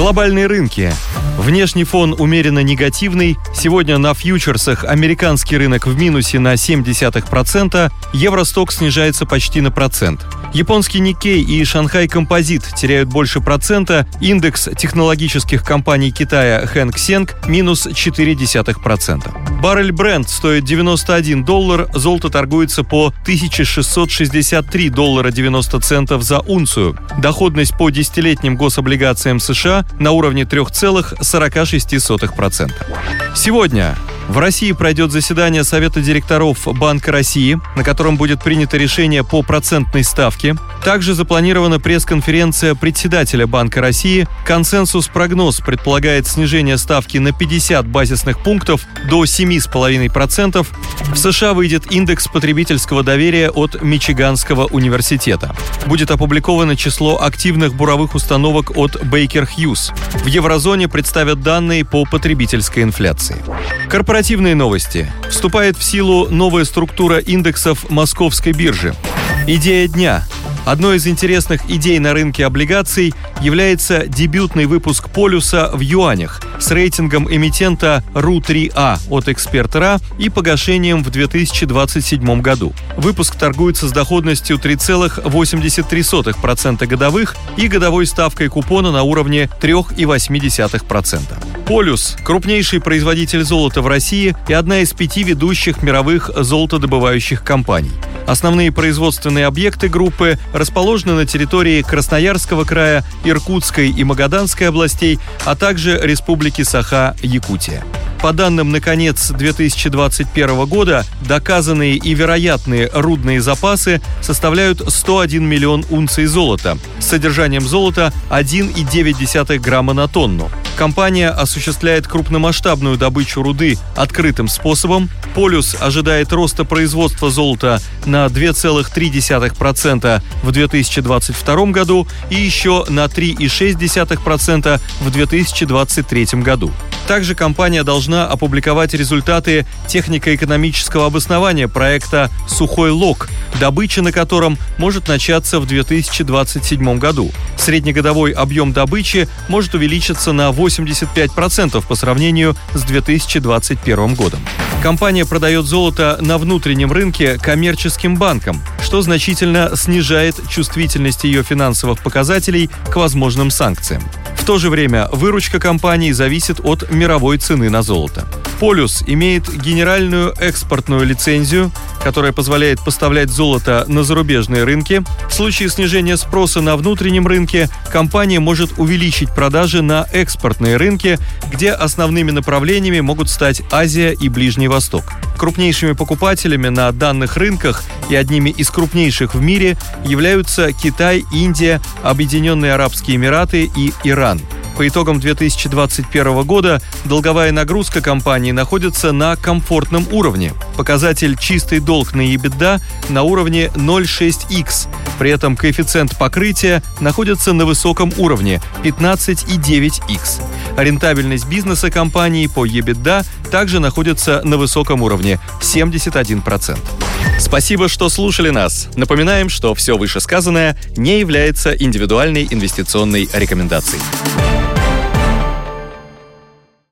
Глобальные рынки. Внешний фон умеренно негативный. Сегодня на фьючерсах американский рынок в минусе на 0,7%, евросток снижается почти на процент. Японский Никей и Шанхай Композит теряют больше процента, индекс технологических компаний Китая Хэнк Сенг минус 0,4%. Баррель Brent стоит 91 доллар, золото торгуется по 1663 доллара 90 центов за унцию. Доходность по десятилетним гособлигациям США на уровне 3,46%. Сегодня в России пройдет заседание Совета директоров Банка России, на котором будет принято решение по процентной ставке. Также запланирована пресс-конференция председателя Банка России. Консенсус-прогноз предполагает снижение ставки на 50 базисных пунктов до 7,5%. В США выйдет индекс потребительского доверия от Мичиганского университета. Будет опубликовано число активных буровых установок от Baker Hughes. В еврозоне представят данные по потребительской инфляции. Корпоративные новости. Вступает в силу новая структура индексов Московской биржи. Идея дня. Одной из интересных идей на рынке облигаций является дебютный выпуск полюса в юанях с рейтингом эмитента RU3A от Эксперт.РА и погашением в 2027 году. Выпуск торгуется с доходностью 3,83% годовых и годовой ставкой купона на уровне 3,8%. Полюс – крупнейший производитель золота в России и одна из пяти ведущих мировых золотодобывающих компаний. Основные производственные объекты группы расположены на территории Красноярского края, Иркутской и Магаданской областей, а также Республики Саха-Якутия. По данным на конец 2021 года, доказанные и вероятные рудные запасы составляют 101 миллион унций золота с содержанием золота 1,9 грамма на тонну. Компания осуществляет крупномасштабную добычу руды открытым способом. Полюс ожидает роста производства золота на 2,3% в 2022 году и еще на 3,6% в 2023 году. Также компания должна опубликовать результаты технико-экономического обоснования проекта «Сухой лог», добыча на котором может начаться в 2027 году. Среднегодовой объем добычи может увеличиться на 85% по сравнению с 2021 годом. Компания продает золото на внутреннем рынке коммерческим банкам, что значительно снижает чувствительность ее финансовых показателей к возможным санкциям. В то же время выручка компании зависит от мировой цены на золото. Полюс имеет генеральную экспортную лицензию, которая позволяет поставлять золото на зарубежные рынки. В случае снижения спроса на внутреннем рынке компания может увеличить продажи на экспортные рынки, где основными направлениями могут стать Азия и Ближний Восток. Крупнейшими покупателями на данных рынках и одними из крупнейших в мире являются Китай, Индия, Объединенные Арабские Эмираты и Иран – по итогам 2021 года долговая нагрузка компании находится на комфортном уровне. Показатель чистый долг на EBITDA на уровне 0,6x. При этом коэффициент покрытия находится на высоком уровне 15,9x. Рентабельность бизнеса компании по EBITDA также находится на высоком уровне 71%. Спасибо, что слушали нас. Напоминаем, что все вышесказанное не является индивидуальной инвестиционной рекомендацией.